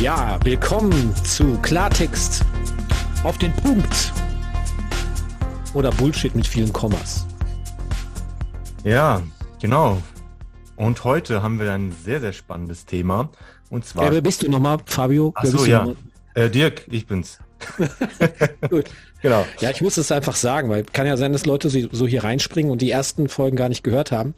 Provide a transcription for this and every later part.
Ja, willkommen zu Klartext auf den Punkt. Oder Bullshit mit vielen Kommas. Ja, genau. Und heute haben wir ein sehr, sehr spannendes Thema. Und zwar. Ja, wer bist du nochmal, Fabio? Ach so, ja. Äh, Dirk, ich bin's. Gut. Genau. Ja, ich muss es einfach sagen, weil kann ja sein, dass Leute so hier reinspringen und die ersten Folgen gar nicht gehört haben.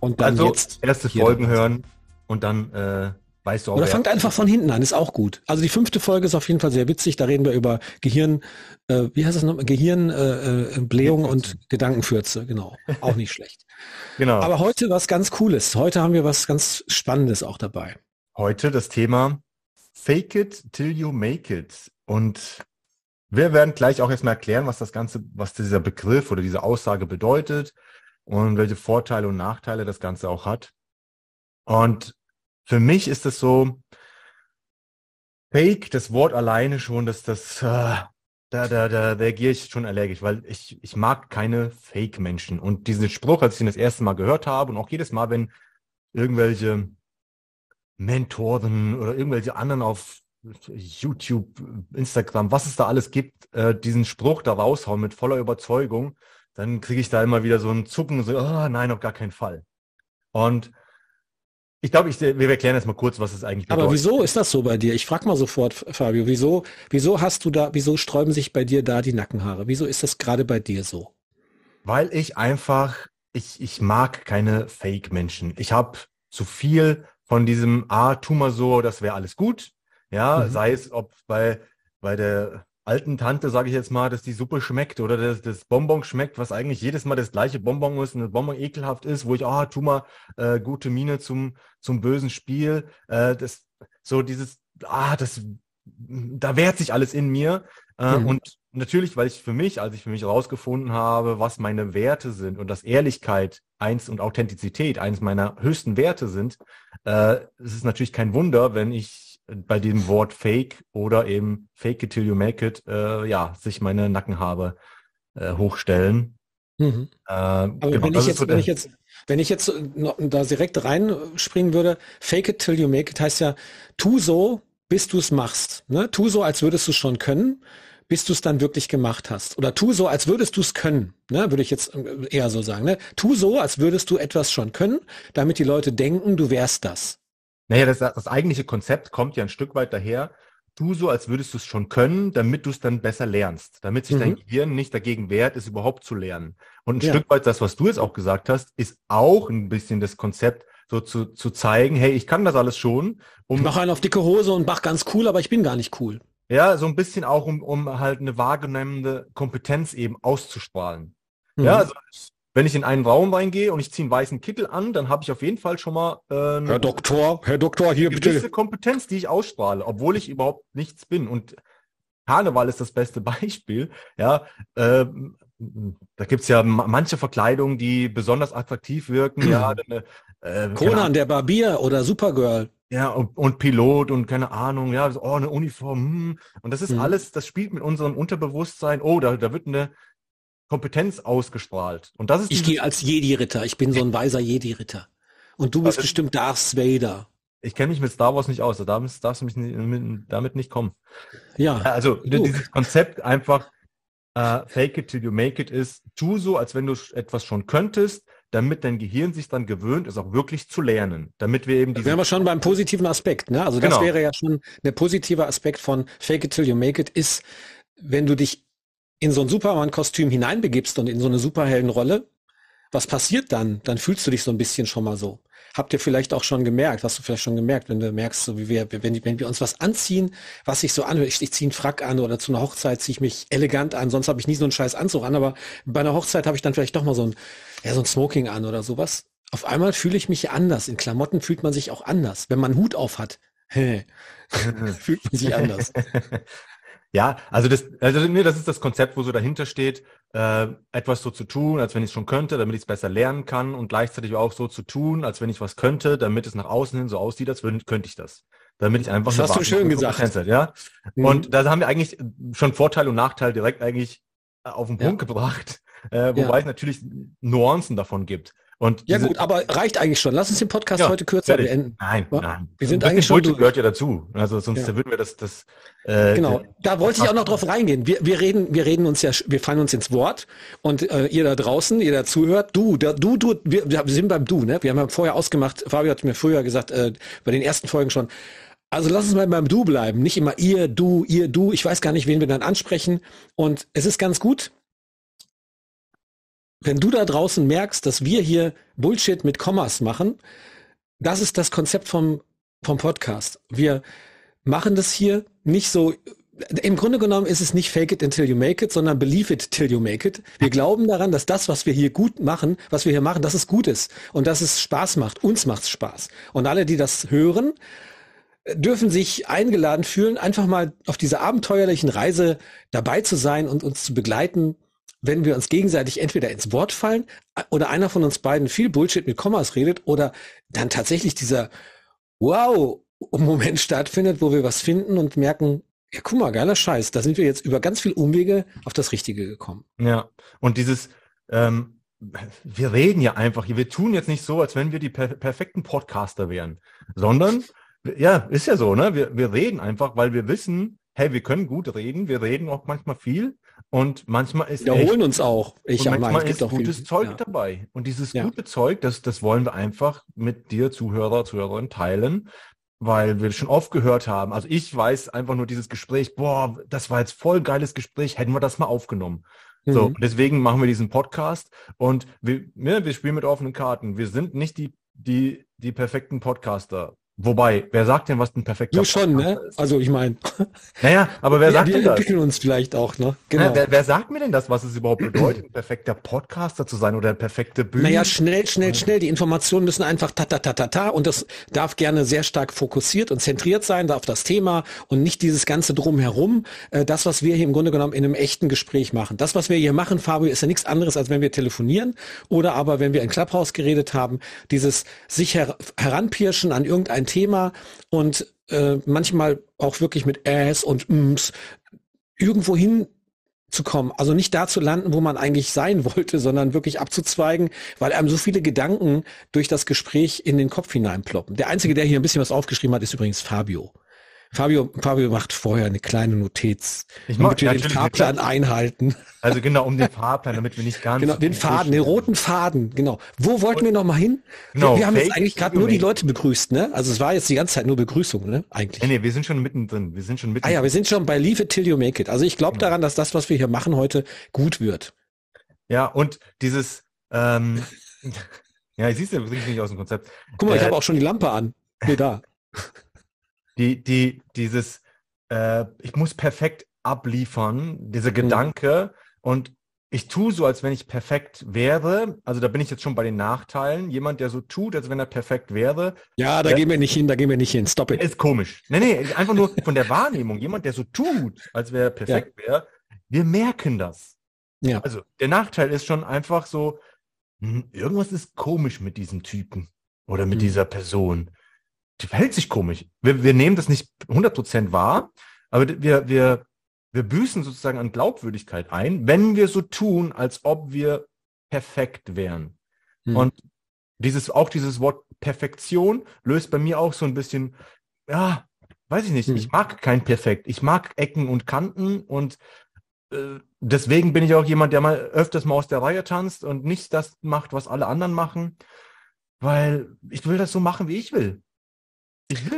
Und dann also, jetzt erste Folgen hören und dann äh, weißt du auch. Oder fangt einfach von hinten an, ist auch gut. Also die fünfte Folge ist auf jeden Fall sehr witzig. Da reden wir über Gehirn, äh, wie heißt das nochmal? Gehirnblähung äh, äh und Gedankenfürze, genau. Auch nicht schlecht. Genau. Aber heute was ganz Cooles. Heute haben wir was ganz Spannendes auch dabei. Heute das Thema Fake it till you make it. Und wir werden gleich auch erstmal erklären, was das Ganze, was dieser Begriff oder diese Aussage bedeutet und welche Vorteile und Nachteile das Ganze auch hat. Und für mich ist es so, Fake, das Wort alleine schon, dass das, äh, da, da, da reagiere ich schon allergisch, weil ich, ich mag keine Fake-Menschen. Und diesen Spruch, als ich ihn das erste Mal gehört habe und auch jedes Mal, wenn irgendwelche Mentoren oder irgendwelche anderen auf YouTube, Instagram, was es da alles gibt, äh, diesen Spruch da raushauen mit voller Überzeugung, dann kriege ich da immer wieder so ein Zucken, so, oh, nein, auf gar keinen Fall. Und ich glaube, ich, wir erklären jetzt mal kurz, was es eigentlich bedeutet. Aber wieso ist das so bei dir? Ich frage mal sofort, Fabio, wieso, wieso hast du da, wieso sträuben sich bei dir da die Nackenhaare? Wieso ist das gerade bei dir so? Weil ich einfach, ich, ich mag keine Fake-Menschen. Ich habe zu viel von diesem, ah, tu mal so, das wäre alles gut. Ja, mhm. sei es, ob bei, bei der alten Tante, sage ich jetzt mal, dass die Suppe schmeckt oder dass das Bonbon schmeckt, was eigentlich jedes Mal das gleiche Bonbon ist und das Bonbon ekelhaft ist, wo ich, ah, tu mal äh, gute Miene zum, zum bösen Spiel. Äh, das, so dieses, ah, das, da wehrt sich alles in mir. Äh, mhm. Und natürlich, weil ich für mich, als ich für mich rausgefunden habe, was meine Werte sind und dass Ehrlichkeit eins und Authentizität eins meiner höchsten Werte sind, äh, es ist natürlich kein Wunder, wenn ich bei dem Wort Fake oder eben Fake it till you make it, äh, ja, sich meine Nackenhaare äh, hochstellen. Mhm. Äh, Aber genau, wenn, ich jetzt, wenn ich jetzt, wenn ich jetzt da direkt reinspringen würde, Fake it till you make it heißt ja, tu so, bis du es machst. Ne? Tu so, als würdest du es schon können, bis du es dann wirklich gemacht hast. Oder tu so, als würdest du es können. Ne? Würde ich jetzt äh, eher so sagen. Ne? Tu so, als würdest du etwas schon können, damit die Leute denken, du wärst das. Naja, das, das eigentliche Konzept kommt ja ein Stück weit daher. Du so, als würdest du es schon können, damit du es dann besser lernst, damit sich mhm. dein Gehirn nicht dagegen wehrt, es überhaupt zu lernen. Und ein ja. Stück weit das, was du jetzt auch gesagt hast, ist auch ein bisschen das Konzept, so zu, zu zeigen, hey, ich kann das alles schon. Um, ich mache einen auf dicke Hose und mach ganz cool, aber ich bin gar nicht cool. Ja, so ein bisschen auch, um, um halt eine wahrgenommene Kompetenz eben auszustrahlen. Mhm. Ja, also wenn ich in einen Raum reingehe und ich ziehe einen weißen Kittel an, dann habe ich auf jeden Fall schon mal äh, Herr Doktor, Herr Doktor, hier gewisse bitte. Kompetenz, die ich ausstrahle, obwohl ich überhaupt nichts bin. Und Karneval ist das beste Beispiel. Ja, äh, da gibt's ja manche Verkleidungen, die besonders attraktiv wirken. ja, äh, Conan, der Barbier oder Supergirl. Ja, und, und Pilot und keine Ahnung, ja, oh, eine Uniform. Hm. Und das ist mhm. alles, das spielt mit unserem Unterbewusstsein. Oh, da, da wird eine, Kompetenz ausgestrahlt. Und das ist ich gehe als Jedi-Ritter. Ich bin so ein weiser Jedi-Ritter. Und du bist also, bestimmt Darth Vader. Ich kenne mich mit Star Wars nicht aus. Da darfst, darfst du mich nicht, damit nicht kommen. Ja. Also du. dieses Konzept einfach uh, Fake it till you make it ist, tu so, als wenn du etwas schon könntest, damit dein Gehirn sich dann gewöhnt, es auch wirklich zu lernen. Damit wir eben diese. wären wir schon beim positiven Aspekt, ne? Also das genau. wäre ja schon der positive Aspekt von Fake it till you make it ist, wenn du dich in so ein Superman-Kostüm hineinbegibst und in so eine Superheldenrolle, was passiert dann? Dann fühlst du dich so ein bisschen schon mal so. Habt ihr vielleicht auch schon gemerkt, hast du vielleicht schon gemerkt, wenn du merkst, so wie wir, wenn, wenn wir uns was anziehen, was sich so anhört, ich, ich ziehe einen Frack an oder zu einer Hochzeit ziehe ich mich elegant an, sonst habe ich nie so einen scheiß Anzug an, aber bei einer Hochzeit habe ich dann vielleicht doch mal so ein, ja, so ein Smoking an oder sowas. Auf einmal fühle ich mich anders. In Klamotten fühlt man sich auch anders. Wenn man Hut auf hat, fühlt man sich anders. Ja, also das, also nee, das ist das Konzept, wo so dahinter steht, äh, etwas so zu tun, als wenn ich es schon könnte, damit ich es besser lernen kann und gleichzeitig auch so zu tun, als wenn ich was könnte, damit es nach außen hin so aussieht, als würde, könnte ich das. Damit ich einfach. Das hast du schön gesagt. Hat, ja. Mhm. Und da haben wir eigentlich schon Vorteil und Nachteil direkt eigentlich auf den Punkt ja. gebracht, äh, wobei ja. es natürlich Nuancen davon gibt. Und ja gut, aber reicht eigentlich schon. Lass uns den Podcast ja, heute kürzer fertig. beenden. Nein, ja? nein. Wir sind eigentlich schon durch. gehört ja dazu. Also sonst ja. würden wir das, das äh, genau. Da wollte ich auch noch drauf reingehen. Wir, wir reden, wir reden uns ja, wir fallen uns ins Wort und äh, ihr da draußen, ihr da zuhört, du, der, du, du, wir, wir sind beim Du, ne? Wir haben ja vorher ausgemacht. Fabio hat mir früher gesagt, äh, bei den ersten Folgen schon. Also lass uns mal beim Du bleiben, nicht immer ihr, du, ihr, du. Ich weiß gar nicht, wen wir dann ansprechen. Und es ist ganz gut, wenn du da draußen merkst, dass wir hier Bullshit mit Kommas machen, das ist das Konzept vom, vom Podcast. Wir machen das hier nicht so, im Grunde genommen ist es nicht fake it until you make it, sondern believe it till you make it. Wir glauben daran, dass das, was wir hier gut machen, was wir hier machen, dass es gut ist und dass es Spaß macht. Uns macht es Spaß. Und alle, die das hören, dürfen sich eingeladen fühlen, einfach mal auf dieser abenteuerlichen Reise dabei zu sein und uns zu begleiten wenn wir uns gegenseitig entweder ins Wort fallen oder einer von uns beiden viel Bullshit mit Kommas redet oder dann tatsächlich dieser Wow-Moment stattfindet, wo wir was finden und merken, ja, guck mal, geiler Scheiß, da sind wir jetzt über ganz viel Umwege auf das Richtige gekommen. Ja, und dieses, ähm, wir reden ja einfach, wir tun jetzt nicht so, als wenn wir die per perfekten Podcaster wären, sondern, ja, ist ja so, ne? Wir, wir reden einfach, weil wir wissen, hey, wir können gut reden, wir reden auch manchmal viel und manchmal ist wir holen uns auch. Ich und manchmal ist gutes viel, Zeug ja. dabei. Und dieses ja. gute Zeug, das, das wollen wir einfach mit dir, Zuhörer, Zuhörerin, teilen, weil wir schon oft gehört haben. Also ich weiß einfach nur dieses Gespräch, boah, das war jetzt voll geiles Gespräch, hätten wir das mal aufgenommen. Mhm. So, deswegen machen wir diesen Podcast und wir, ja, wir spielen mit offenen Karten. Wir sind nicht die, die, die perfekten Podcaster. Wobei, wer sagt denn, was ein perfekter Du schon, ne? Ist? Also ich meine. Naja, aber wer sagt denn das? Wir entwickeln uns vielleicht auch, ne? Genau. Naja, wer, wer, sagt mir denn das, was es überhaupt bedeutet, ein perfekter Podcaster zu sein oder ein perfekte Bühne? Naja, schnell, schnell, schnell. Die Informationen müssen einfach ta ta ta ta ta und das darf gerne sehr stark fokussiert und zentriert sein auf das Thema und nicht dieses ganze drumherum. Äh, das, was wir hier im Grunde genommen in einem echten Gespräch machen. Das, was wir hier machen, Fabio, ist ja nichts anderes, als wenn wir telefonieren oder aber wenn wir in Clubhouse geredet haben, dieses sich her heranpirschen an irgendein Thema und äh, manchmal auch wirklich mit Äs und Ms irgendwo hin zu kommen. Also nicht da zu landen, wo man eigentlich sein wollte, sondern wirklich abzuzweigen, weil einem so viele Gedanken durch das Gespräch in den Kopf hineinploppen. Der Einzige, der hier ein bisschen was aufgeschrieben hat, ist übrigens Fabio. Fabio, Fabio macht vorher eine kleine Notiz, ich damit wir den Fahrplan einhalten. Also genau, um den Fahrplan, damit wir nicht ganz... Genau, den Faden, den roten Faden, genau. Wo wollten Und, wir noch mal hin? Genau, wir, wir haben jetzt eigentlich gerade nur die Leute begrüßt, ne? Also es war jetzt die ganze Zeit nur Begrüßung, ne? Eigentlich. Nee, nee, wir sind schon mittendrin. Wir sind schon mittendrin. Ah ja, wir sind schon bei Leave it till you make it. Also ich glaube genau. daran, dass das, was wir hier machen heute, gut wird. Ja, und dieses... Ähm, ja, ich siehst du, bringst nicht aus dem Konzept. Guck mal, äh, ich habe auch schon die Lampe an. Nee, da die, die, dieses, äh, ich muss perfekt abliefern, dieser mhm. Gedanke und ich tue so, als wenn ich perfekt wäre. Also da bin ich jetzt schon bei den Nachteilen. Jemand, der so tut, als wenn er perfekt wäre. Ja, da gehen wir nicht hin, da gehen wir nicht hin. Stop it. Ist komisch. Nee, nee, einfach nur von der Wahrnehmung. Jemand, der so tut, als wäre er perfekt ja. wäre. Wir merken das. Ja. Also der Nachteil ist schon einfach so, hm, irgendwas ist komisch mit diesem Typen oder mit mhm. dieser Person die verhält sich komisch. Wir, wir nehmen das nicht 100% wahr, aber wir, wir, wir büßen sozusagen an Glaubwürdigkeit ein, wenn wir so tun, als ob wir perfekt wären. Hm. Und dieses, auch dieses Wort Perfektion löst bei mir auch so ein bisschen, ja, weiß ich nicht, hm. ich mag kein Perfekt. Ich mag Ecken und Kanten und äh, deswegen bin ich auch jemand, der mal öfters mal aus der Reihe tanzt und nicht das macht, was alle anderen machen, weil ich will das so machen, wie ich will.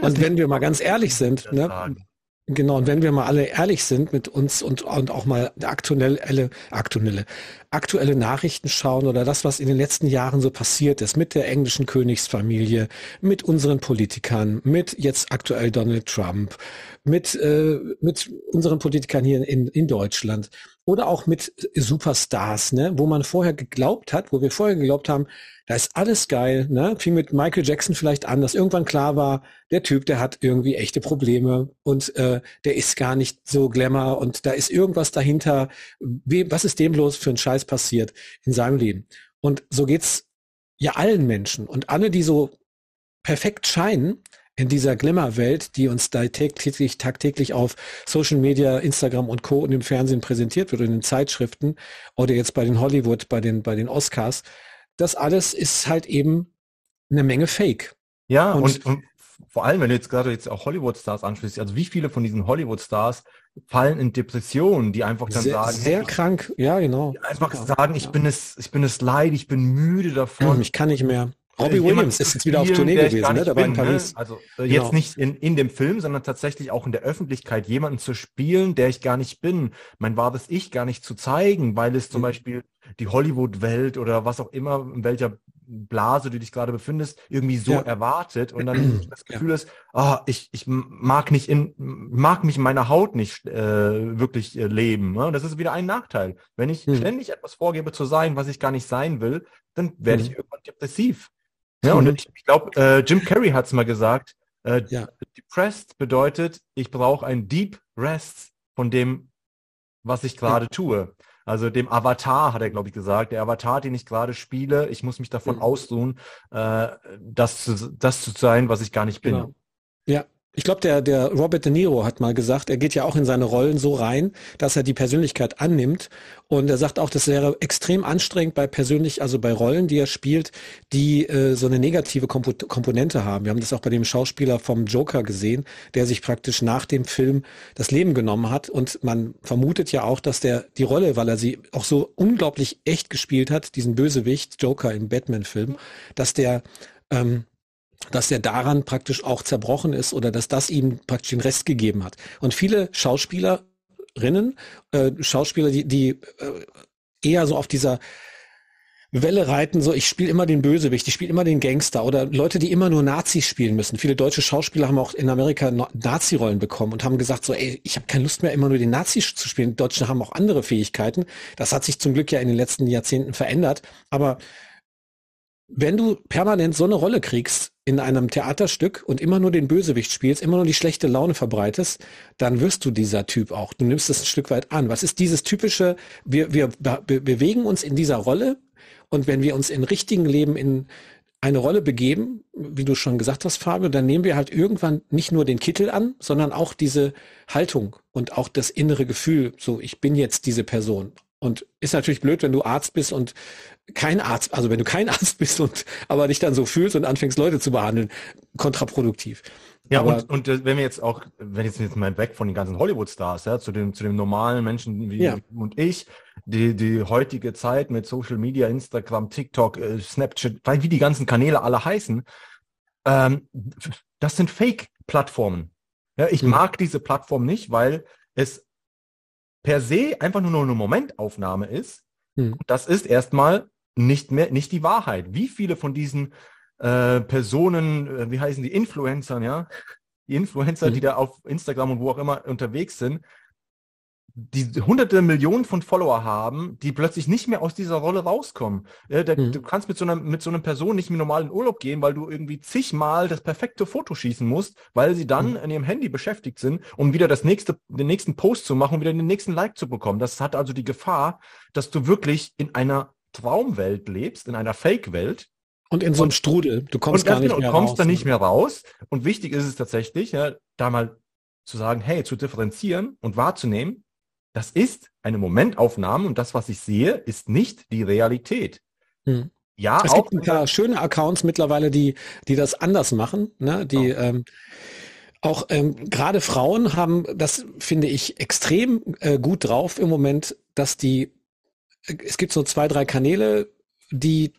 Und wenn wir mal ganz ehrlich sind, ne, genau, und wenn wir mal alle ehrlich sind mit uns und, und auch mal aktuelle, aktuelle, aktuelle Nachrichten schauen oder das, was in den letzten Jahren so passiert ist mit der englischen Königsfamilie, mit unseren Politikern, mit jetzt aktuell Donald Trump, mit, äh, mit unseren Politikern hier in, in Deutschland oder auch mit Superstars, ne, wo man vorher geglaubt hat, wo wir vorher geglaubt haben, da ist alles geil, ne? Fing mit Michael Jackson vielleicht an, dass irgendwann klar war, der Typ, der hat irgendwie echte Probleme und äh, der ist gar nicht so Glamour und da ist irgendwas dahinter. Wie, was ist dem bloß für ein Scheiß passiert in seinem Leben? Und so geht's ja allen Menschen und alle, die so perfekt scheinen, in dieser Glamour-Welt, die uns da täglich, tagtäglich auf Social Media, Instagram und Co. und im Fernsehen präsentiert wird und in den Zeitschriften oder jetzt bei den Hollywood, bei den, bei den Oscars, das alles ist halt eben eine Menge Fake. Ja, und, und, und vor allem, wenn du jetzt gerade jetzt auch Hollywood-Stars anschließt, also wie viele von diesen Hollywood-Stars fallen in Depressionen, die einfach dann sehr, sagen, sehr krank, ja genau. Einfach sagen, ich bin es, ich bin es leid, ich bin müde davon. Ich kann nicht mehr. Robbie Williams ist jetzt wieder auf Tournee gewesen, ne? Der war in ne? Paris. Ne? Also äh, genau. jetzt nicht in, in dem Film, sondern tatsächlich auch in der Öffentlichkeit jemanden zu spielen, der ich gar nicht bin, mein wahres Ich gar nicht zu zeigen, weil es zum mhm. Beispiel die Hollywood-Welt oder was auch immer, in welcher Blase du dich gerade befindest, irgendwie so ja. erwartet und dann das Gefühl ja. ist, ah, ich, ich mag nicht in, mag mich in meiner Haut nicht äh, wirklich äh, leben. Ne? Das ist wieder ein Nachteil. Wenn ich mhm. ständig etwas vorgebe zu sein, was ich gar nicht sein will, dann werde mhm. ich irgendwann depressiv. Ja, und ich, ich glaube, äh, Jim Carrey hat es mal gesagt, äh, ja. depressed bedeutet, ich brauche ein Deep Rest von dem, was ich gerade ja. tue. Also dem Avatar hat er, glaube ich, gesagt, der Avatar, den ich gerade spiele, ich muss mich davon mhm. ausruhen, äh, das, zu, das zu sein, was ich gar nicht bin. Genau. Ja, ich glaube, der, der Robert De Niro hat mal gesagt, er geht ja auch in seine Rollen so rein, dass er die Persönlichkeit annimmt. Und er sagt auch, das wäre extrem anstrengend bei persönlich, also bei Rollen, die er spielt, die äh, so eine negative Kompo Komponente haben. Wir haben das auch bei dem Schauspieler vom Joker gesehen, der sich praktisch nach dem Film das Leben genommen hat. Und man vermutet ja auch, dass der die Rolle, weil er sie auch so unglaublich echt gespielt hat, diesen Bösewicht Joker im Batman-Film, dass der ähm, dass er daran praktisch auch zerbrochen ist oder dass das ihm praktisch den Rest gegeben hat. Und viele Schauspielerinnen, äh, Schauspieler, die, die äh, eher so auf dieser Welle reiten, so ich spiele immer den Bösewicht, ich spiele immer den Gangster oder Leute, die immer nur Nazis spielen müssen. Viele deutsche Schauspieler haben auch in Amerika Nazi-Rollen bekommen und haben gesagt, so ey, ich habe keine Lust mehr, immer nur den Nazis zu spielen. Die Deutschen haben auch andere Fähigkeiten. Das hat sich zum Glück ja in den letzten Jahrzehnten verändert. Aber wenn du permanent so eine Rolle kriegst in einem Theaterstück und immer nur den Bösewicht spielst, immer nur die schlechte Laune verbreitest, dann wirst du dieser Typ auch. Du nimmst es ein Stück weit an. Was ist dieses typische, wir, wir be bewegen uns in dieser Rolle und wenn wir uns im richtigen Leben in eine Rolle begeben, wie du schon gesagt hast, Fabio, dann nehmen wir halt irgendwann nicht nur den Kittel an, sondern auch diese Haltung und auch das innere Gefühl, so ich bin jetzt diese Person. Und ist natürlich blöd, wenn du Arzt bist und kein Arzt, also wenn du kein Arzt bist und aber dich dann so fühlst und anfängst, Leute zu behandeln, kontraproduktiv. Ja, aber, und, und äh, wenn wir jetzt auch, wenn jetzt jetzt mal weg von den ganzen Hollywood-Stars, ja, zu dem, zu dem normalen Menschen wie ja. und ich, die, die heutige Zeit mit Social Media, Instagram, TikTok, äh, Snapchat, weil wie die ganzen Kanäle alle heißen, ähm, das sind Fake-Plattformen. Ja, ich mhm. mag diese Plattform nicht, weil es per se einfach nur eine Momentaufnahme ist. Hm. Das ist erstmal nicht mehr, nicht die Wahrheit. Wie viele von diesen äh, Personen, äh, wie heißen die Influencern, ja? Die Influencer, hm. die da auf Instagram und wo auch immer unterwegs sind, die hunderte Millionen von Follower haben, die plötzlich nicht mehr aus dieser Rolle rauskommen. Ja, da, mhm. Du kannst mit so, einer, mit so einer Person nicht mehr normal in Urlaub gehen, weil du irgendwie zigmal das perfekte Foto schießen musst, weil sie dann mhm. in ihrem Handy beschäftigt sind, um wieder das nächste, den nächsten Post zu machen, um wieder den nächsten Like zu bekommen. Das hat also die Gefahr, dass du wirklich in einer Traumwelt lebst, in einer Fake-Welt, und in so einem Strudel. Du kommst gar nicht genau, mehr raus. Kommst da nicht mehr raus. Und wichtig ist es tatsächlich, ja, da mal zu sagen, hey, zu differenzieren und wahrzunehmen, das ist eine Momentaufnahme und das, was ich sehe, ist nicht die Realität. Hm. Ja, es auch gibt ein paar schöne Accounts mittlerweile, die, die das anders machen, ne? die oh. ähm, auch ähm, gerade Frauen haben, das finde ich extrem äh, gut drauf im Moment, dass die, äh, es gibt so zwei, drei Kanäle, die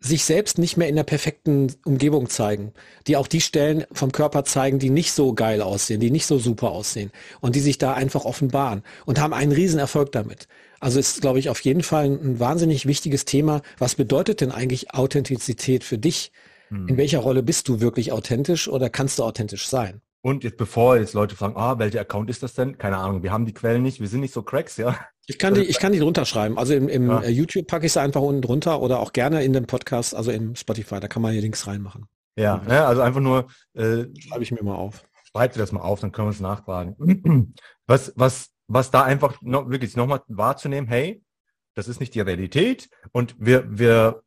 sich selbst nicht mehr in der perfekten Umgebung zeigen, die auch die Stellen vom Körper zeigen, die nicht so geil aussehen, die nicht so super aussehen und die sich da einfach offenbaren und haben einen riesen Erfolg damit. Also ist, glaube ich, auf jeden Fall ein, ein wahnsinnig wichtiges Thema. Was bedeutet denn eigentlich Authentizität für dich? Hm. In welcher Rolle bist du wirklich authentisch oder kannst du authentisch sein? Und jetzt bevor jetzt Leute fragen, ah, welcher Account ist das denn? Keine Ahnung, wir haben die Quellen nicht, wir sind nicht so Cracks, ja. Ich kann die, ich kann die drunter schreiben. Also im, im ja. Äh, YouTube packe ich sie einfach unten drunter oder auch gerne in dem Podcast, also im Spotify, da kann man hier Links reinmachen. Ja, ja also einfach nur äh, schreibe ich mir mal auf. Schreib dir das mal auf, dann können wir es nachfragen. Was, was, was da einfach noch, wirklich nochmal wahrzunehmen, hey, das ist nicht die Realität und wir, wir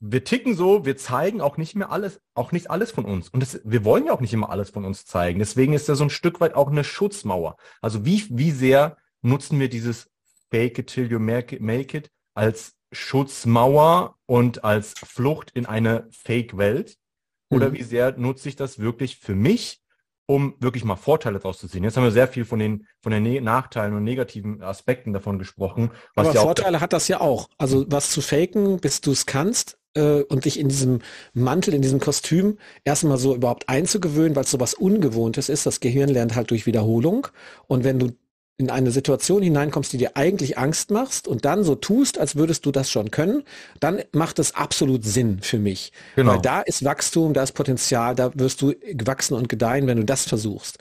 wir ticken so, wir zeigen auch nicht mehr alles, auch nicht alles von uns. Und das, wir wollen ja auch nicht immer alles von uns zeigen. Deswegen ist da so ein Stück weit auch eine Schutzmauer. Also wie, wie sehr nutzen wir dieses Fake it till you make it, als Schutzmauer und als Flucht in eine Fake-Welt? Oder mhm. wie sehr nutze ich das wirklich für mich, um wirklich mal Vorteile daraus zu ziehen? Jetzt haben wir sehr viel von den, von den ne Nachteilen und negativen Aspekten davon gesprochen. Aber ja Vorteile hat das ja auch. Also was zu faken, bis du es kannst, äh, und dich in diesem Mantel, in diesem Kostüm erstmal so überhaupt einzugewöhnen, weil es so was Ungewohntes ist. Das Gehirn lernt halt durch Wiederholung. Und wenn du in eine Situation hineinkommst, die dir eigentlich Angst machst und dann so tust, als würdest du das schon können, dann macht es absolut Sinn für mich. Genau. Weil da ist Wachstum, da ist Potenzial, da wirst du wachsen und gedeihen, wenn du das versuchst.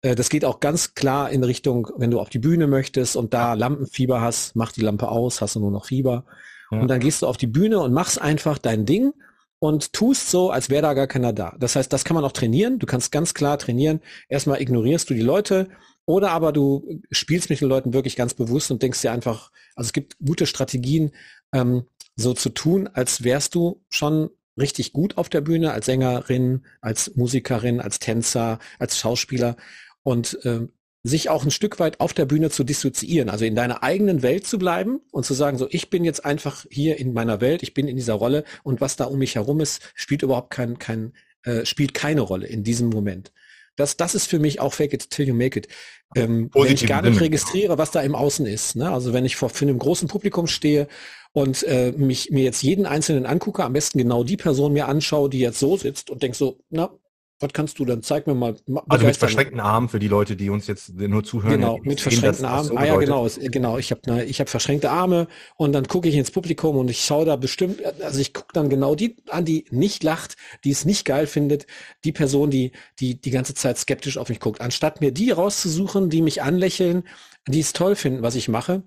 Äh, das geht auch ganz klar in Richtung, wenn du auf die Bühne möchtest und da Lampenfieber hast, mach die Lampe aus, hast du nur noch Fieber. Ja. Und dann gehst du auf die Bühne und machst einfach dein Ding und tust so, als wäre da gar keiner da. Das heißt, das kann man auch trainieren. Du kannst ganz klar trainieren. Erstmal ignorierst du die Leute, oder aber du spielst mit den Leuten wirklich ganz bewusst und denkst dir einfach, also es gibt gute Strategien, ähm, so zu tun, als wärst du schon richtig gut auf der Bühne, als Sängerin, als Musikerin, als Tänzer, als Schauspieler und ähm, sich auch ein Stück weit auf der Bühne zu dissoziieren, also in deiner eigenen Welt zu bleiben und zu sagen, so ich bin jetzt einfach hier in meiner Welt, ich bin in dieser Rolle und was da um mich herum ist, spielt überhaupt kein, kein äh, spielt keine Rolle in diesem Moment. Das, das ist für mich auch Fake it till you make it. Ähm, wenn ich gar nicht registriere, was da im Außen ist. Ne? Also wenn ich vor für einem großen Publikum stehe und äh, mich mir jetzt jeden einzelnen angucke, am besten genau die Person mir anschaue, die jetzt so sitzt und denk so, na, was kannst du dann? Zeig mir mal. Also mit verschränkten Armen für die Leute, die uns jetzt nur zuhören. Genau, mit verschränkten Armen. So ah ja, genau, genau. Ich habe ne, ich habe verschränkte Arme und dann gucke ich ins Publikum und ich schaue da bestimmt, also ich gucke dann genau die an, die nicht lacht, die es nicht geil findet, die Person, die die die ganze Zeit skeptisch auf mich guckt, anstatt mir die rauszusuchen, die mich anlächeln, die es toll finden, was ich mache.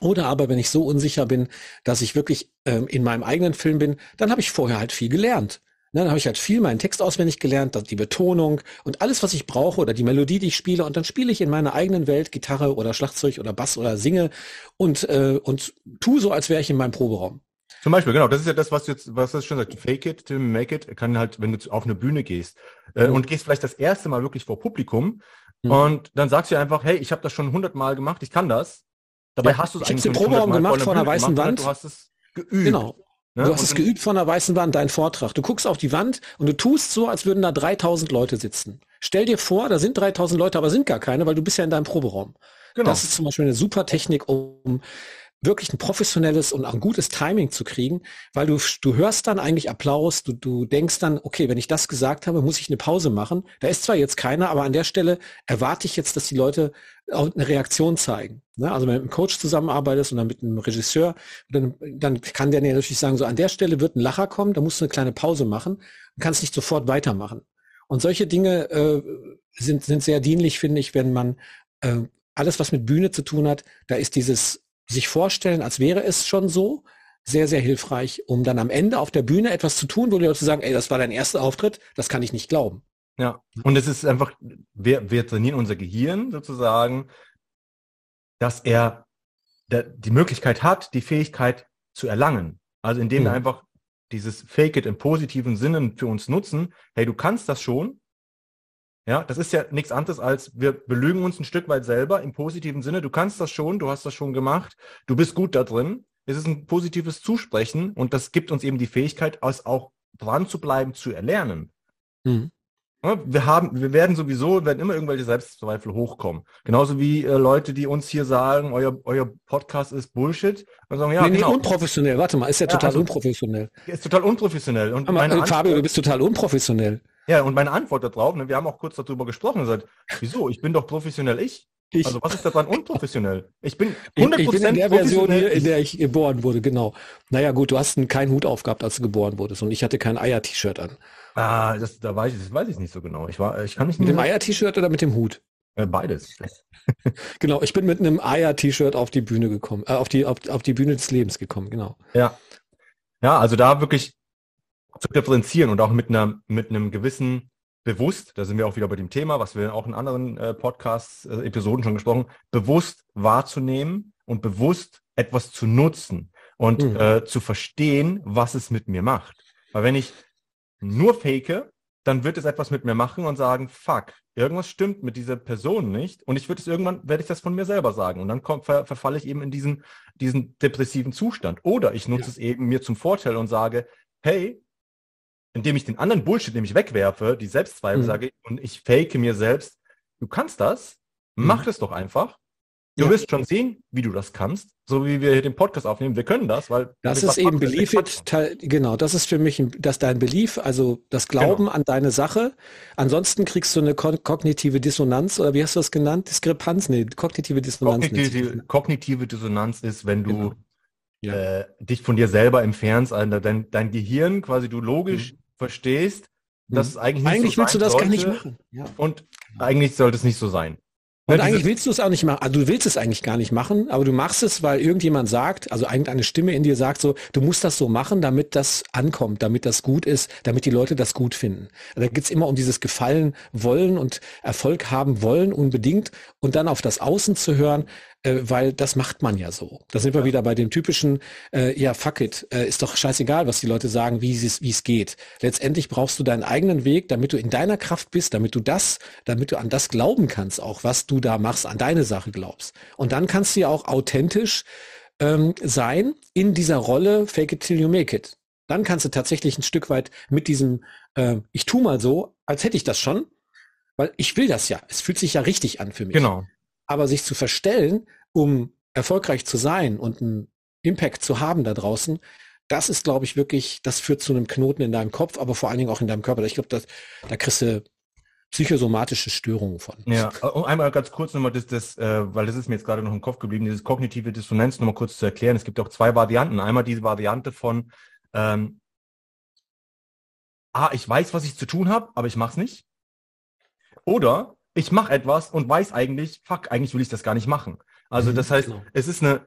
Oder aber wenn ich so unsicher bin, dass ich wirklich ähm, in meinem eigenen Film bin, dann habe ich vorher halt viel gelernt. Dann habe ich halt viel meinen Text auswendig gelernt, die Betonung und alles, was ich brauche oder die Melodie, die ich spiele. Und dann spiele ich in meiner eigenen Welt Gitarre oder Schlagzeug oder Bass oder singe und, äh, und tu so, als wäre ich in meinem Proberaum. Zum Beispiel, genau, das ist ja das, was du jetzt, was du schon sagst, fake it till make it, kann halt, wenn du auf eine Bühne gehst äh, mhm. und gehst vielleicht das erste Mal wirklich vor Publikum mhm. und dann sagst du einfach, hey, ich habe das schon hundertmal gemacht, ich kann das. Dabei ja, hast du es eigentlich Ich habe den Proberaum gemacht vor einer weißen gemacht, Wand. Du hast es geübt. Genau. Ne? Du hast es geübt von der weißen Wand, dein Vortrag. Du guckst auf die Wand und du tust so, als würden da 3000 Leute sitzen. Stell dir vor, da sind 3000 Leute, aber sind gar keine, weil du bist ja in deinem Proberaum. Genau. Das ist zum Beispiel eine super Technik, um wirklich ein professionelles und auch ein gutes Timing zu kriegen, weil du, du hörst dann eigentlich Applaus, du, du denkst dann, okay, wenn ich das gesagt habe, muss ich eine Pause machen. Da ist zwar jetzt keiner, aber an der Stelle erwarte ich jetzt, dass die Leute auch eine Reaktion zeigen. Ne? Also wenn du mit einem Coach zusammenarbeitest und dann mit einem Regisseur, dann, dann kann der natürlich sagen, so an der Stelle wird ein Lacher kommen, da musst du eine kleine Pause machen und kannst nicht sofort weitermachen. Und solche Dinge äh, sind, sind sehr dienlich, finde ich, wenn man äh, alles, was mit Bühne zu tun hat, da ist dieses sich vorstellen, als wäre es schon so, sehr, sehr hilfreich, um dann am Ende auf der Bühne etwas zu tun, wo die Leute sagen, ey, das war dein erster Auftritt, das kann ich nicht glauben. Ja, und es ist einfach, wir, wir trainieren unser Gehirn sozusagen, dass er die Möglichkeit hat, die Fähigkeit zu erlangen. Also indem mhm. wir einfach dieses Fake it im positiven Sinne für uns nutzen, hey, du kannst das schon, ja, das ist ja nichts anderes als, wir belügen uns ein Stück weit selber im positiven Sinne. Du kannst das schon, du hast das schon gemacht, du bist gut da drin. Es ist ein positives Zusprechen und das gibt uns eben die Fähigkeit, es auch dran zu bleiben, zu erlernen. Mhm. Wir haben, wir werden sowieso, werden immer irgendwelche Selbstzweifel hochkommen. Genauso wie äh, Leute, die uns hier sagen, euer, euer Podcast ist Bullshit. Und sagen, ja, nee, genau. nee, unprofessionell. Warte mal, ist ja, ja total also, unprofessionell. Ist total unprofessionell. Und Aber, äh, Fabio, du bist total unprofessionell. Ja, und meine Antwort darauf, ne, wir haben auch kurz darüber gesprochen, gesagt, wieso? Ich bin doch professionell ich. Ich, also was ist daran unprofessionell? Ich bin 100% ich, ich bin in der Version hier, in der ich geboren wurde, genau. Naja gut, du hast keinen Hut aufgehabt, als du geboren wurdest und ich hatte kein Eier-T-Shirt an. Ah, das, da weiß ich, das weiß ich nicht so genau. Ich war, ich kann nicht mit dem Eier-T-Shirt oder mit dem Hut? Äh, beides. genau, ich bin mit einem Eier-T-Shirt auf die Bühne gekommen, äh, auf die auf, auf die Bühne des Lebens gekommen, genau. Ja, ja, also da wirklich zu differenzieren und auch mit einer mit einem gewissen bewusst, da sind wir auch wieder bei dem Thema, was wir auch in anderen äh, Podcasts, äh, schon gesprochen, bewusst wahrzunehmen und bewusst etwas zu nutzen und mhm. äh, zu verstehen, was es mit mir macht. Weil wenn ich nur fake, dann wird es etwas mit mir machen und sagen, fuck, irgendwas stimmt mit dieser Person nicht. Und ich würde es irgendwann, werde ich das von mir selber sagen. Und dann kommt, ver, verfalle ich eben in diesen, diesen depressiven Zustand. Oder ich nutze ja. es eben mir zum Vorteil und sage, hey, indem ich den anderen Bullshit nämlich wegwerfe, die Selbstzweifel mhm. sage und ich fake mir selbst, du kannst das, mach mhm. das doch einfach. Du ja. wirst schon sehen, wie du das kannst, so wie wir hier den Podcast aufnehmen. Wir können das, weil das ist eben Belief genau, das ist für mich, dass dein Belief, also das Glauben genau. an deine Sache. Ansonsten kriegst du eine kognitive Dissonanz oder wie hast du das genannt? Diskrepanz? Nee, kognitive Dissonanz. Kognitive, kognitive Dissonanz ist, wenn du genau. ja. äh, dich von dir selber entfernst, also dein, dein Gehirn quasi du logisch mhm. Verstehst, dass mhm. es eigentlich nicht Eigentlich so willst du das sollte. gar nicht machen. Ja. Und eigentlich sollte es nicht so sein. Und ja, eigentlich willst du es auch nicht machen. Also du willst es eigentlich gar nicht machen, aber du machst es, weil irgendjemand sagt, also irgendeine Stimme in dir sagt so, du musst das so machen, damit das ankommt, damit das gut ist, damit die Leute das gut finden. Also da geht's immer um dieses Gefallen wollen und Erfolg haben wollen unbedingt und dann auf das Außen zu hören, äh, weil das macht man ja so. Da sind wir wieder bei dem typischen, äh, ja, fuck it, äh, ist doch scheißegal, was die Leute sagen, wie es wie es geht. Letztendlich brauchst du deinen eigenen Weg, damit du in deiner Kraft bist, damit du das, damit du an das glauben kannst, auch was du da machst, an deine Sache glaubst. Und dann kannst du ja auch authentisch ähm, sein in dieser Rolle Fake it till you make it. Dann kannst du tatsächlich ein Stück weit mit diesem, äh, ich tu mal so, als hätte ich das schon, weil ich will das ja. Es fühlt sich ja richtig an für mich. Genau. Aber sich zu verstellen, um erfolgreich zu sein und einen Impact zu haben da draußen, das ist, glaube ich, wirklich, das führt zu einem Knoten in deinem Kopf, aber vor allen Dingen auch in deinem Körper. Ich glaube, da kriegst du psychosomatische Störungen von. Ja, und einmal ganz kurz nochmal das, das äh, weil das ist mir jetzt gerade noch im Kopf geblieben, dieses kognitive Dissonanz nochmal kurz zu erklären. Es gibt auch zwei Varianten. Einmal diese Variante von, ähm, ah, ich weiß, was ich zu tun habe, aber ich mache es nicht. Oder ich mache etwas und weiß eigentlich, fuck, eigentlich will ich das gar nicht machen. Also mhm, das heißt, genau. es ist eine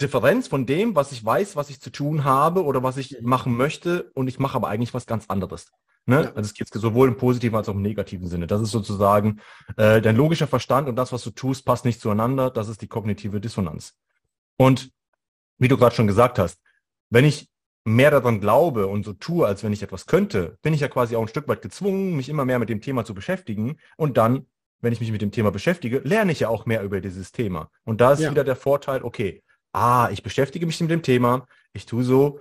Differenz von dem, was ich weiß, was ich zu tun habe oder was ich mhm. machen möchte und ich mache aber eigentlich was ganz anderes. Ne? Ja. Also es geht sowohl im positiven als auch im negativen Sinne. Das ist sozusagen äh, dein logischer Verstand und das, was du tust, passt nicht zueinander. Das ist die kognitive Dissonanz. Und wie du gerade schon gesagt hast, wenn ich mehr daran glaube und so tue, als wenn ich etwas könnte, bin ich ja quasi auch ein Stück weit gezwungen, mich immer mehr mit dem Thema zu beschäftigen und dann wenn ich mich mit dem Thema beschäftige, lerne ich ja auch mehr über dieses Thema. Und da ist ja. wieder der Vorteil, okay, ah, ich beschäftige mich mit dem Thema, ich tue so,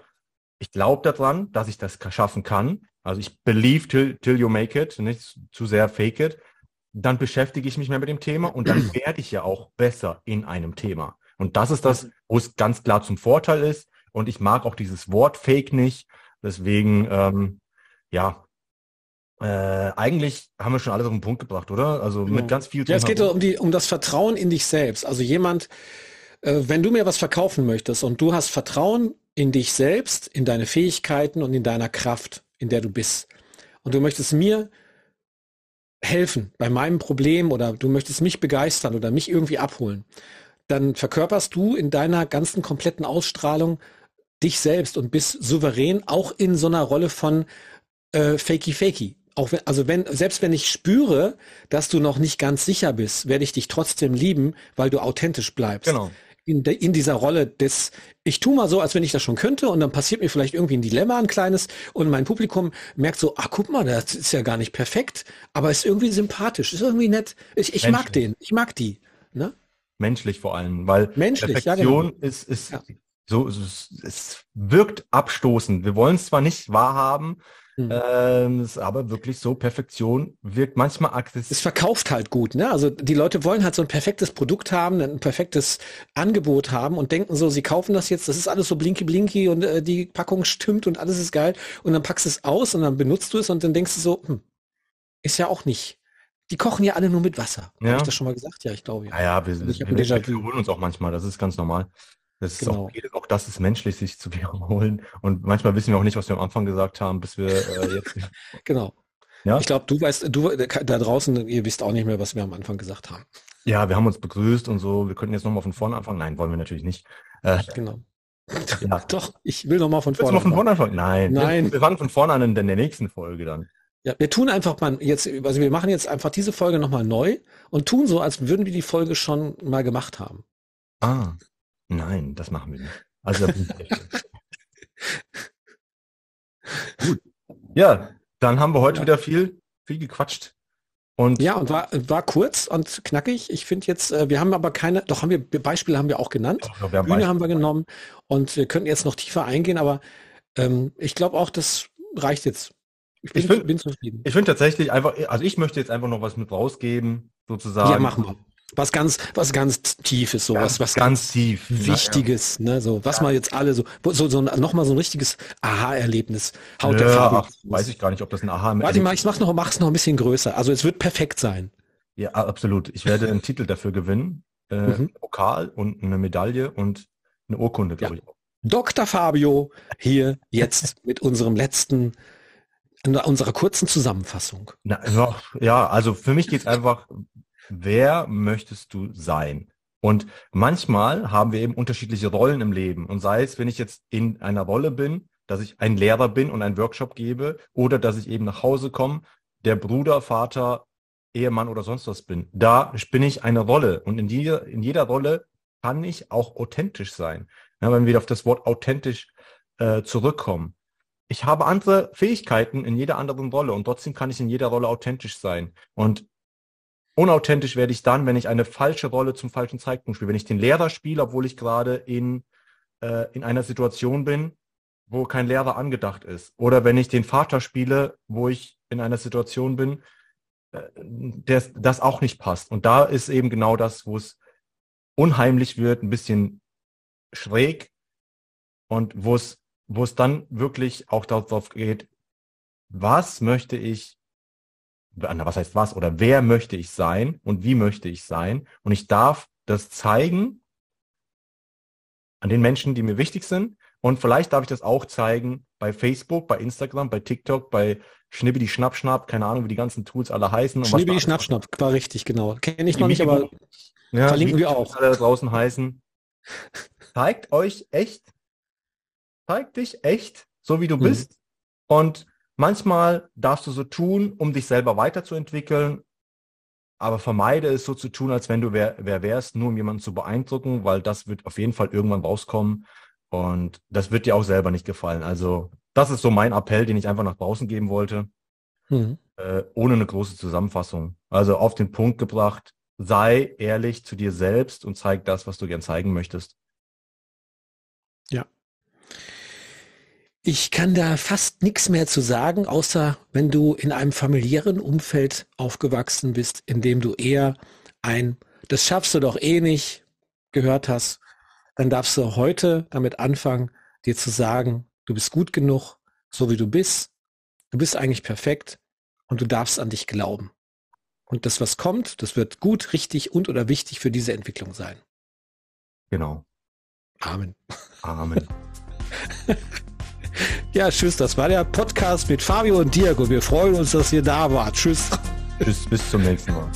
ich glaube daran, dass ich das schaffen kann. Also ich believe till, till you make it, nicht zu sehr fake it. Dann beschäftige ich mich mehr mit dem Thema und dann werde ich ja auch besser in einem Thema. Und das ist das, wo es ganz klar zum Vorteil ist. Und ich mag auch dieses Wort Fake nicht. Deswegen, ähm, ja, äh, eigentlich haben wir schon alles auf den Punkt gebracht, oder? Also mit ganz viel. Ja, es geht um die, um das Vertrauen in dich selbst. Also jemand, äh, wenn du mir was verkaufen möchtest und du hast Vertrauen in dich selbst, in deine Fähigkeiten und in deiner Kraft, in der du bist, und du möchtest mir helfen bei meinem Problem oder du möchtest mich begeistern oder mich irgendwie abholen, dann verkörperst du in deiner ganzen kompletten Ausstrahlung dich selbst und bist souverän auch in so einer Rolle von äh, fakey fakey auch wenn, also wenn, selbst wenn ich spüre, dass du noch nicht ganz sicher bist, werde ich dich trotzdem lieben, weil du authentisch bleibst. Genau. In, de, in dieser Rolle des, ich tu mal so, als wenn ich das schon könnte und dann passiert mir vielleicht irgendwie ein Dilemma, ein kleines und mein Publikum merkt so, ah, guck mal, das ist ja gar nicht perfekt, aber ist irgendwie sympathisch, ist irgendwie nett. Ich, ich mag den, ich mag die. Ne? Menschlich vor allem, weil Menschlich, Perfektion ja, genau. ist, ist ja. so, es, es wirkt abstoßend. Wir wollen es zwar nicht wahrhaben, Mhm. Ähm, ist aber wirklich so, Perfektion wirkt manchmal aggressiv. Es verkauft halt gut, ne? Also die Leute wollen halt so ein perfektes Produkt haben, ein perfektes Angebot haben und denken so, sie kaufen das jetzt, das ist alles so blinky blinky und äh, die Packung stimmt und alles ist geil und dann packst du es aus und dann benutzt du es und dann denkst du so, hm, ist ja auch nicht. Die kochen ja alle nur mit Wasser. Ja. Habe ich das schon mal gesagt? Ja, ich glaube ja. Ja, ja wir, also wir, wir, wir holen uns auch manchmal, das ist ganz normal. Das genau. ist auch, auch das ist menschlich, sich zu wiederholen. Und manchmal wissen wir auch nicht, was wir am Anfang gesagt haben, bis wir äh, jetzt. genau. Ja? Ich glaube, du weißt, du da draußen, ihr wisst auch nicht mehr, was wir am Anfang gesagt haben. Ja, wir haben uns begrüßt und so. Wir könnten jetzt nochmal von vorne anfangen. Nein, wollen wir natürlich nicht. Äh, genau. Ja. Doch, ich will nochmal von vorne. Mal von vorne anfangen? Nein. Nein. Wir, wir fangen von vorne an in der nächsten Folge dann. Ja, wir tun einfach mal jetzt, also wir machen jetzt einfach diese Folge nochmal neu und tun so, als würden wir die Folge schon mal gemacht haben. Ah. Nein, das machen wir nicht. Also Gut. Ja, Dann haben wir heute ja. wieder viel, viel gequatscht. Und ja, und war, war kurz und knackig. Ich finde jetzt, äh, wir haben aber keine, doch haben wir, Beispiele haben wir auch genannt. Doch, wir haben Bühne haben wir genommen und wir könnten jetzt noch tiefer eingehen, aber ähm, ich glaube auch, das reicht jetzt. Ich bin, ich find, bin zufrieden. Ich finde tatsächlich einfach, also ich möchte jetzt einfach noch was mit rausgeben, sozusagen. Ja, machen wir was ganz, was ganz tiefes, so was, was ganz, tief, Wichtiges, ja. ne, so was ja. man jetzt alle so, so, so noch mal so ein richtiges Aha-Erlebnis. Haut ja, der Farbe. weiß ich gar nicht, ob das ein Aha. Warte mal, ich mach's noch, mach's noch ein bisschen größer. Also es wird perfekt sein. Ja, absolut. Ich werde einen Titel dafür gewinnen, äh, mhm. Pokal und eine Medaille und eine Urkunde, glaube ich. Dr. Fabio hier jetzt mit unserem letzten in unserer kurzen Zusammenfassung. Na, ja, also für mich geht's einfach wer möchtest du sein? Und manchmal haben wir eben unterschiedliche Rollen im Leben. Und sei es, wenn ich jetzt in einer Rolle bin, dass ich ein Lehrer bin und einen Workshop gebe oder dass ich eben nach Hause komme, der Bruder, Vater, Ehemann oder sonst was bin. Da bin ich eine Rolle. Und in jeder, in jeder Rolle kann ich auch authentisch sein. Ja, wenn wir auf das Wort authentisch äh, zurückkommen. Ich habe andere Fähigkeiten in jeder anderen Rolle und trotzdem kann ich in jeder Rolle authentisch sein. Und Unauthentisch werde ich dann, wenn ich eine falsche Rolle zum falschen Zeitpunkt spiele. Wenn ich den Lehrer spiele, obwohl ich gerade in, äh, in einer Situation bin, wo kein Lehrer angedacht ist. Oder wenn ich den Vater spiele, wo ich in einer Situation bin, äh, der, das auch nicht passt. Und da ist eben genau das, wo es unheimlich wird, ein bisschen schräg und wo es, wo es dann wirklich auch darauf geht, was möchte ich was heißt was oder wer möchte ich sein und wie möchte ich sein. Und ich darf das zeigen an den Menschen, die mir wichtig sind. Und vielleicht darf ich das auch zeigen bei Facebook, bei Instagram, bei TikTok, bei Schnibbidi Schnapp Schnapp, keine Ahnung, wie die ganzen Tools alle heißen. Schnibbidi Schnapp Schnapp, war richtig, genau. Kenne ich noch nicht, aber ja, verlinken wir auch. Alle draußen heißen. Zeigt euch echt, zeigt dich echt, so wie du mhm. bist. Und Manchmal darfst du so tun, um dich selber weiterzuentwickeln, aber vermeide es so zu tun, als wenn du wer, wer wärst, nur um jemanden zu beeindrucken, weil das wird auf jeden Fall irgendwann rauskommen und das wird dir auch selber nicht gefallen. Also das ist so mein Appell, den ich einfach nach draußen geben wollte, mhm. äh, ohne eine große Zusammenfassung. Also auf den Punkt gebracht, sei ehrlich zu dir selbst und zeig das, was du gern zeigen möchtest. Ja, ich kann da fast nichts mehr zu sagen, außer wenn du in einem familiären Umfeld aufgewachsen bist, in dem du eher ein, das schaffst du doch eh nicht, gehört hast, dann darfst du heute damit anfangen, dir zu sagen, du bist gut genug, so wie du bist, du bist eigentlich perfekt und du darfst an dich glauben. Und das, was kommt, das wird gut, richtig und oder wichtig für diese Entwicklung sein. Genau. Amen. Amen. Ja, tschüss. Das war der Podcast mit Fabio und Diego. Wir freuen uns, dass ihr da wart. Tschüss. Tschüss, bis zum nächsten Mal.